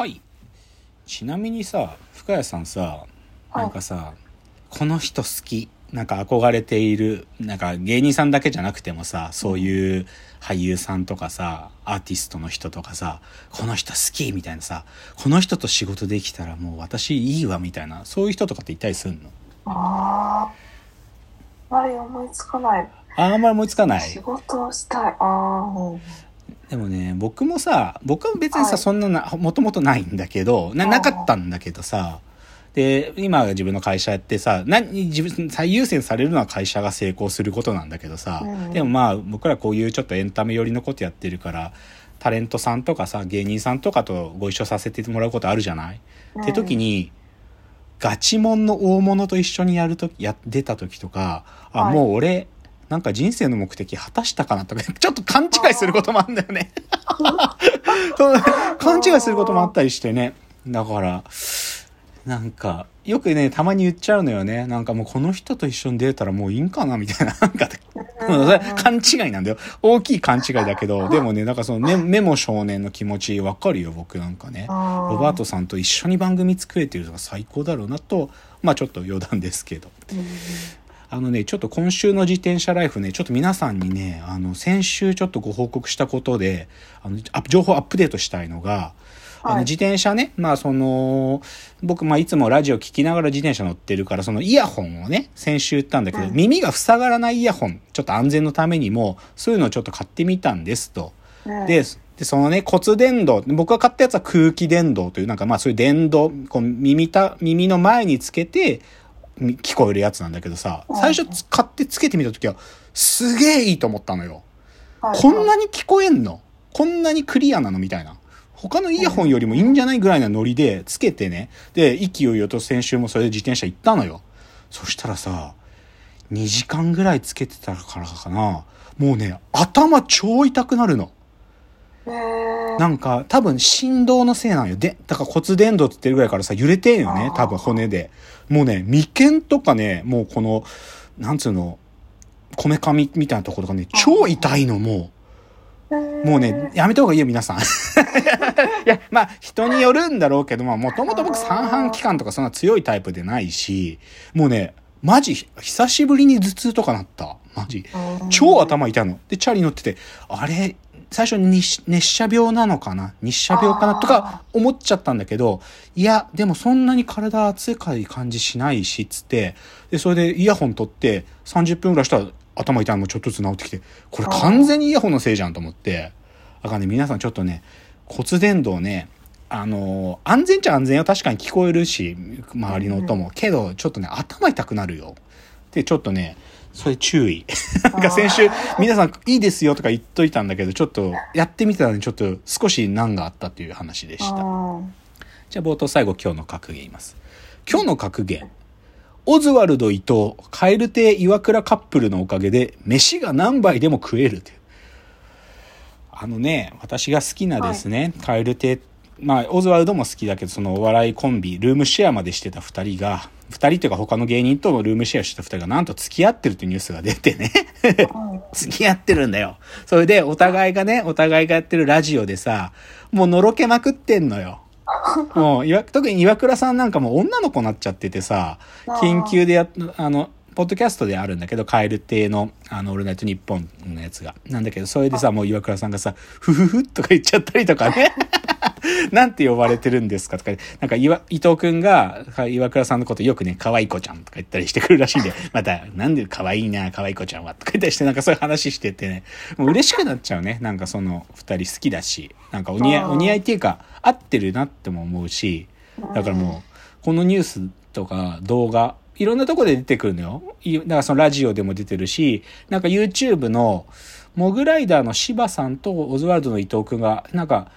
はい。ちなみにさ深谷さんさなんかさ、この人好き。なんか憧れている。なんか芸人さんだけじゃなくてもさそういう俳優さんとかさアーティストの人とかさこの人好き。みたいなさこの人と仕事できたらもう私いいわみたいな。そういう人とかっていたりすんの？ああ。あまり思いつかない。あんまり思いつかない。仕事をしたい。ああ。うんでもね僕もさ僕は別にさ、はい。そんななもともとないんだけどななかったんだけどさで今自分の会社やってさ何自分最優先されるのは会社が成功することなんだけどさ、うん。でもまあ僕らこういうちょっとエンタメ寄りのことやってるからタレントさんとかさ芸人さんとかとご一緒させてもらうことあるじゃない、って時にガチモンの大物と一緒にやるときや出た時とかあ、はい。もう俺なんか人生の目的果たしたかなとか ちょっと勘違いすることもあるんだよね。勘違いすることもあったりしてね。だからなんかよくねたまに言っちゃうのよね。なんかもうこの人と一緒に出たらもういいんかなみたいな。なんか勘違いなんだよ。大きい勘違いだけどでもねなんかそのメメモ少年の気持ちわかるよ僕なんかね。ロロバートさんと一緒に番組作れてるのが最高だろうなとまあちょっと余談ですけどあのねちょっと今週の自転車ライフねちょっと皆さんにねあの先週ちょっとご報告したことであの情報アップデートしたいのがあのはい。自転車ね、まあその、僕、まあいつもラジオ聞きながら自転車乗ってるから、そのイヤホンをね、先週言ったんだけど、うん耳が塞がらないイヤホン、ちょっと安全のためにも、そういうのをちょっと買ってみたんですと。で、で、そのね、骨伝導、僕が買ったやつは空気伝導という、なんかまあそういう伝導、こう耳た、耳の前につけて、み聞こえるやつなんだけどさ、最初つ買ってつけてみたときは、すげえいいと思ったのよ。こんなに聞こえんの？こんなにクリアなの？みたいな。他のイヤホンよりもいいんじゃないぐらいなノリでつけてね。で、勢いよと先週もそれで自転車行ったのよ。そしたらさ、2時間ぐらいつけてたからかな。もうね、頭超痛くなるの。なんか多分振動のせいなんよ。で、だから骨伝導って言ってるぐらいからさ、揺れてんよね。多分骨で。もうね、眉間とかね、もうこの、なんつうの、こめかみみたいなところがね、超痛いの、もう。もうね、やめた方がいいよ、皆さん。いや、まあ、人によるんだろうけど、まあ、もともと僕三半規管とかそんな強いタイプでないし、もうね、マジ、久しぶりに頭痛とかなった。マジ。超頭痛いの。で、チャリ乗ってて、あれ、最初に熱熱射病なのかな？日射病かな？とか思っちゃったんだけど、いや、でもそんなに体熱い感じしないし、つって、で、それでイヤホン取って30分ぐらいしたら頭痛いのもちょっとずつ治ってきて、これ完全にイヤホンのせいじゃんと思って、だからね、皆さんちょっとね、骨伝導ね、あの安全っちゃ安全よ。確かに聞こえるし、周りの音も。けど、ちょっとね、頭痛くなるよ。で、ちょっとね、それ注意。なんか先週、皆さんいいですよとか言っといたんだけど、ちょっとやってみたらね、ちょっと少し難があったという話でした。じゃあ冒頭最後今日の格言言います。今日の格言。オズワルド伊藤、蛙亭岩倉カップルのおかげで、飯が何杯でも食えるという。あのね、私が好きなですね、蛙亭、まあ、オズワルドも好きだけど、そのお笑いコンビ、ルームシェアまでしてた二人が、二人というか他の芸人とルームシェアしてた二人がなんと付き合ってるというニュースが出てね。付き合ってるんだよ。それでお互いがね、お互いがやってるラジオでさ、もうのろけまくってんのよ。もう、いわ特に岩倉さんなんかもう女の子になっちゃっててさ、緊急でやっ、あの、ポッドキャストであるんだけど、カエル亭の、あの、オールナイトニッポンのやつが。なんだけど、それでさ、もう岩倉さんがさ、ふふふとか言っちゃったりとかね。なんて呼ばれてるんですかとか、なんか岩、伊藤くんが、岩倉さんのことよくね、可愛い子ちゃんとか言ったりしてくるらしいんで、また、なんで可愛いな、可愛い子ちゃんは、とか言ったりして、なんかそういう話しててね、もう嬉しくなっちゃうね。なんかその二人好きだし、なんかお似合い、お似合いっていうか、合ってるなっても思うし、だからもう、このニュースとか動画、いろんなとこで出てくるのよ。いだからそのラジオでも出てるし、なんか YouTube のモグライダーの柴さんとオズワルドの伊藤くんが、なんか、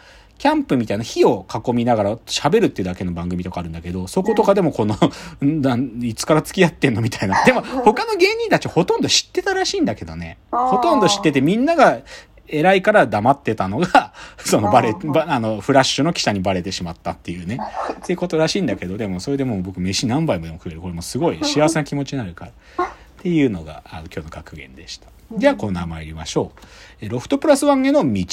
キャンプみたいな火を囲みながら喋るっていうだけの番組とかあるんだけど、そことかでもこの、ん なんいつから付き合ってんのみたいな。でも他の芸人たちほとんど知ってたらしいんだけどね。ほとんど知っててみんなが偉いから黙ってたのが、そのバレ、ばあの、フラッシュの記者にバレてしまったっていうね。っていうことらしいんだけど、でもそれでもう僕飯何杯もでも食える。これもすごい幸せな気持ちになるから。っていうのがあの今日の格言でした。じゃあコーナー参りましょう。えロフトプラスワンへの道。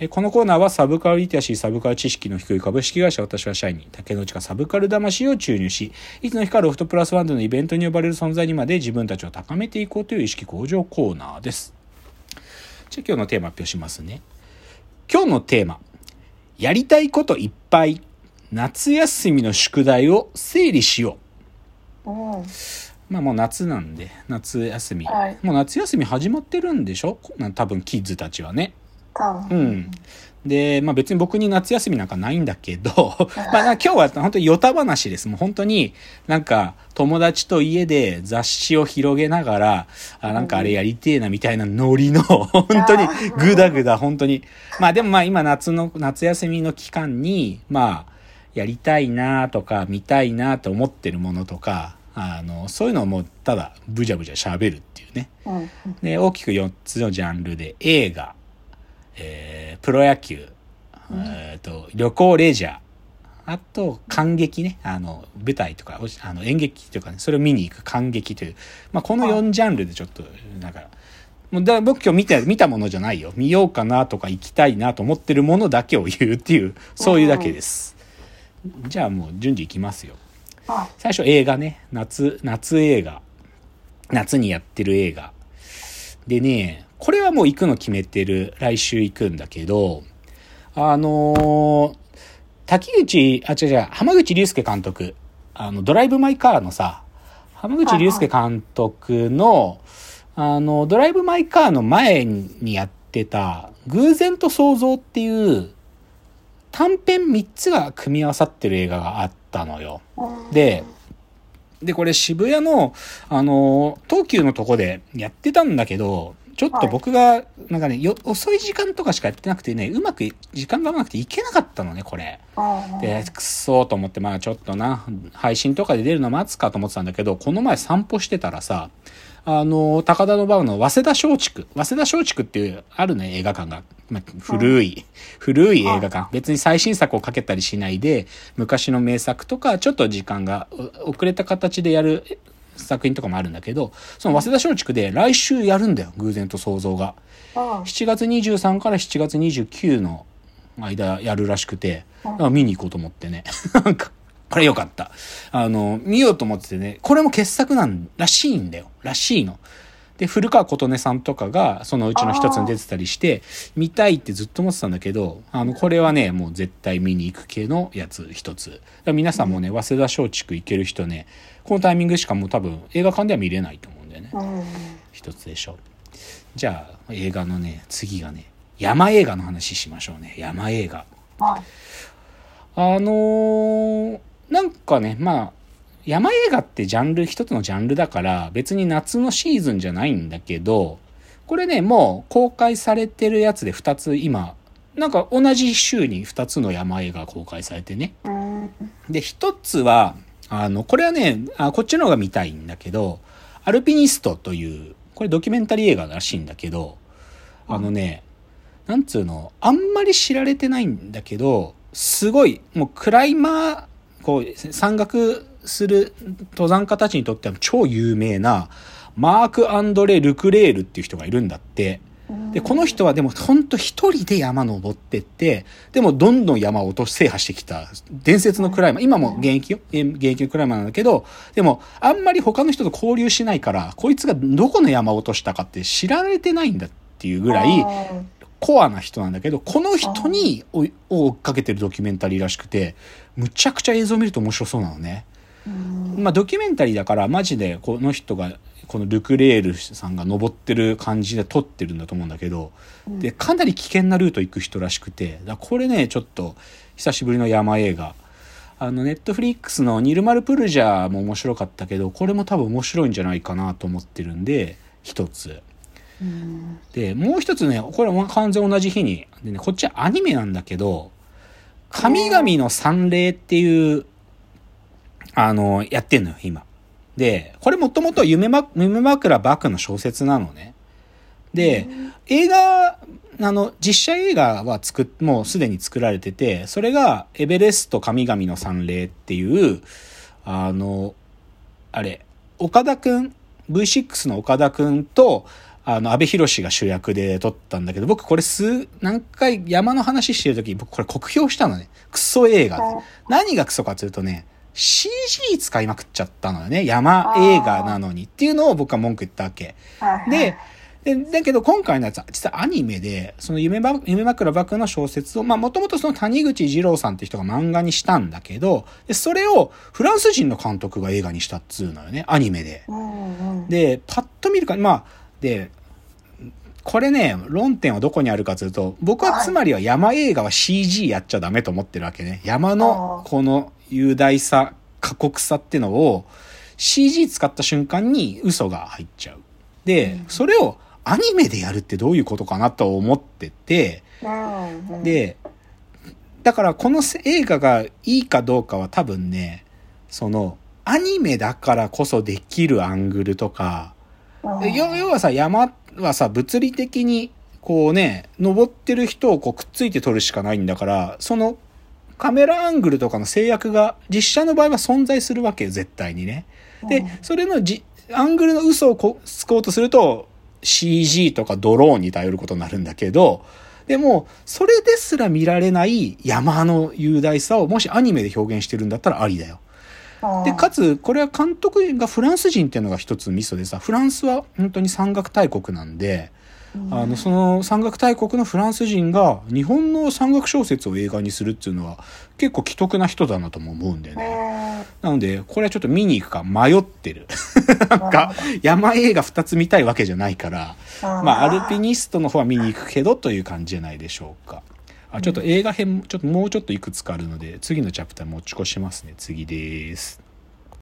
えこのコーナーはサブカルリテラシー、サブカル知識の低い株式会社私は社員に竹之内がサブカル魂を注入し、いつの日かロフトプラスワンでのイベントに呼ばれる存在にまで自分たちを高めていこうという意識向上コーナーです。じゃあ今日のテーマ発表しますね。今日のテーマ。やりたいこといっぱい。夏休みの宿題を整理しよう。うん。まあもう夏なんで、夏休み。はいもう夏休み始まってるんでしょ？な多分キッズたちはね。多う分。ん。で、まあ別に僕に夏休みなんかないんだけど、まあな今日は本当にヨタ話です。もう本当になんか友達と家で雑誌を広げながら、あ、なんかあれやりてえなみたいなノリの、本当にグダグダ本当に。まあでもまあ今夏の、夏休みの期間に、まあやりたいなとか見たいなと思ってるものとか、あの、そういうのをもうただブジャブジャ喋るっていうね。うん。で、大きく4つのジャンルで、映画、えー、プロ野球、えーと、旅行レジャー、あと、感激ね、あの、舞台とか、おあの演劇とかね、それを見に行く感激という、まあ、この4ジャンルでちょっと、なんか、もうだ僕今日見た、見たものじゃないよ。見ようかなとか行きたいなと思ってるものだけを言うっていう、そういうだけです。じゃあもう順次いきますよ。はい。最初映画ね。夏、夏映画。夏にやってる映画。でね、これはもう行くの決めてる。来週行くんだけど、あのー滝口、あ、違う違う、浜口竜介監督。あの、ドライブ・マイ・カーのさ、浜口竜介監督の、あの、ドライブ・マイ・カーの前にやってた、偶然と想像っていう、短編3つが組み合わさってる映画があったのよ。で、で、これ渋谷の、あの、東急のとこでやってたんだけど、ちょっと僕が、なんかね、よ、遅い時間とかしかやってなくてね、うまく、時間がうまくていけなかったのね、これ。うんで、くっそーと思って、まあちょっとな、配信とかで出るの待つかと思ってたんだけど、この前散歩してたらさ、あの、高田馬場の早稲田松竹、早稲田松竹っていう、あるね、映画館が。まあ古い、古い映画館。別に最新作をかけたりしないで、昔の名作とか、ちょっと時間がお遅れた形でやる作品とかもあるんだけど、その早稲田松竹で来週やるんだよ、偶然と想像が。うん。7月23から7月29の間やるらしくて、見に行こうと思ってね。なんか、これよかった。あの、見ようと思っててね、これも傑作なんらしいんだよ。らしいの。で、古川琴音さんとかが、そのうちの一つに出てたりして、見たいってずっと思ってたんだけど、あの、これはね、もう絶対見に行く系のやつ一つ。皆さんもね、早稲田松竹行ける人ね、このタイミングしかもう多分映画館では見れないと思うんだよね。うん。一つでしょじゃあ映画のね次がね山映画の話しましょうね山映画はい。あのーなんかねまあ山映画ってジャンル一つのジャンルだから別に夏のシーズンじゃないんだけどこれねもう公開されてるやつで2つ今なんか同じ週に2つの山映画が公開されてねうん。で、一つは、あの、これはねあ、こっちの方が見たいんだけど、アルピニストという、これドキュメンタリー映画らしいんだけど、あのね、なんつうの、あんまり知られてないんだけど、すごい、もうクライマー、こう、山岳する登山家たちにとっては超有名な、マーク・アンドレ・ルクレールっていう人がいるんだって。で、この人はでもほんと一人で山登ってって、でもどんどん山を落とし制覇してきた伝説のクライマー。今も現役よ？え現役のクライマーなんだけど、でもあんまり他の人と交流しないから、こいつがどこの山を落としたかって知られてないんだっていうぐらいコアな人なんだけど、この人に追っかけてるドキュメンタリーらしくて、むちゃくちゃ映像を見ると面白そうなのね。うん。まあドキュメンタリーだからマジでこの人がこのルクレールさんが登ってる感じで撮ってるんだと思うんだけど、でかなり危険なルート行く人らしくてだこれねちょっと久しぶりの山映画あのネットフリックスの「ニルマル・プルジャー」も面白かったけどこれも多分面白いんじゃないかなと思ってるんで一つうん。でもう一つねこれは完全同じ日にで、ね、こっちはアニメなんだけど「神々の三霊」っていうあのやってんのよ今でこれもともと夢ま夢枕バクの小説なのねで映画あの実写映画は作っもうすでに作られててそれが「エベレスト神々の三霊」っていうあのあれ岡田くん V6 の岡田くんとあの、安倍博が主役で撮ったんだけど、僕これ数、何回山の話してる時僕これ酷評したのね。クソ映画で。何がクソかというとね、CG 使いまくっちゃったのよね。山映画なのにっていうのを僕は文句言ったわけ。はいで、で、だけど今回のやつは実はアニメで、その夢ば夢枕幕の小説を、まあもともとその谷口二郎さんって人が漫画にしたんだけど、でそれをフランス人の監督が映画にしたっつうのよね、アニメで。うんうん。で、パッと見るか、まあ、で、これね、論点はどこにあるかというと、僕はつまりは山映画は CG やっちゃダメと思ってるわけね。山のこの雄大さ、過酷さってのを CG 使った瞬間に嘘が入っちゃう。で、それをアニメでやるってどういうことかなと思ってて、で、だからこの映画がいいかどうかは多分ね、その、アニメだからこそできるアングルとか、要はさ、山はさ、物理的に、こうね、登ってる人をこうくっついて撮るしかないんだから、その、カメラアングルとかの制約が実写の場合は存在するわけよ、絶対にね。でうん、それのじ、アングルの嘘をこつこうとすると、CG とかドローンに頼ることになるんだけど、でも、それですら見られない山の雄大さをもしアニメで表現してるんだったらありだよ。で、かつ、これは監督がフランス人っていうのが一つミソでさ、フランスは本当に山岳大国なんで、あの、その山岳大国のフランス人が日本の山岳小説を映画にするっていうのは結構奇特な人だなとも思うんだよね。なので、これはちょっと見に行くか迷ってる。なんか、山映画2つ見たいわけじゃないから、まあ、アルピニストの方は見に行くけどという感じじゃないでしょうか。あ、ちょっと映画編、ちょっともうちょっといくつかあるので、次のチャプター持ち越しますね。次です。